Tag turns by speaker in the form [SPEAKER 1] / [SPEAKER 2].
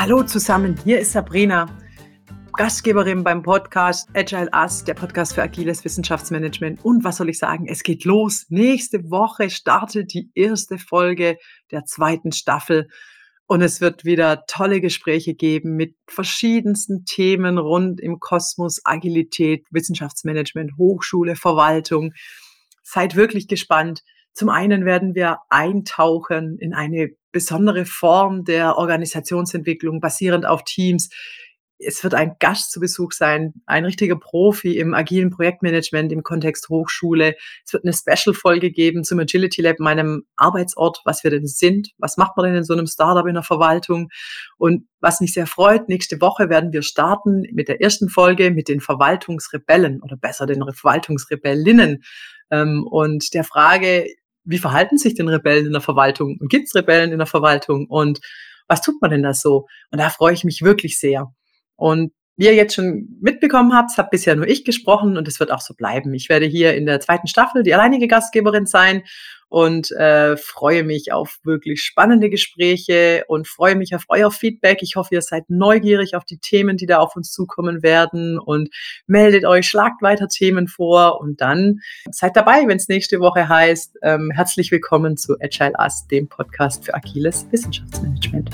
[SPEAKER 1] Hallo zusammen, hier ist Sabrina, Gastgeberin beim Podcast Agile Us, der Podcast für agiles Wissenschaftsmanagement. Und was soll ich sagen? Es geht los. Nächste Woche startet die erste Folge der zweiten Staffel. Und es wird wieder tolle Gespräche geben mit verschiedensten Themen rund im Kosmos, Agilität, Wissenschaftsmanagement, Hochschule, Verwaltung. Seid wirklich gespannt. Zum einen werden wir eintauchen in eine besondere Form der Organisationsentwicklung basierend auf Teams. Es wird ein Gast zu Besuch sein, ein richtiger Profi im agilen Projektmanagement im Kontext Hochschule. Es wird eine Special-Folge geben zum Agility Lab, meinem Arbeitsort, was wir denn sind, was macht man denn in so einem Startup in der Verwaltung. Und was mich sehr freut, nächste Woche werden wir starten mit der ersten Folge mit den Verwaltungsrebellen oder besser den Verwaltungsrebellinnen ähm, und der Frage, wie verhalten sich denn Rebellen in der Verwaltung? Und gibt es Rebellen in der Verwaltung? Und was tut man denn da so? Und da freue ich mich wirklich sehr. Und ihr jetzt schon mitbekommen habt, habe bisher nur ich gesprochen und es wird auch so bleiben. Ich werde hier in der zweiten Staffel die alleinige Gastgeberin sein und äh, freue mich auf wirklich spannende Gespräche und freue mich auf euer Feedback. Ich hoffe, ihr seid neugierig auf die Themen, die da auf uns zukommen werden und meldet euch, schlagt weiter Themen vor und dann seid dabei, wenn es nächste Woche heißt, ähm, herzlich willkommen zu Agile Us, dem Podcast für agiles Wissenschaftsmanagement.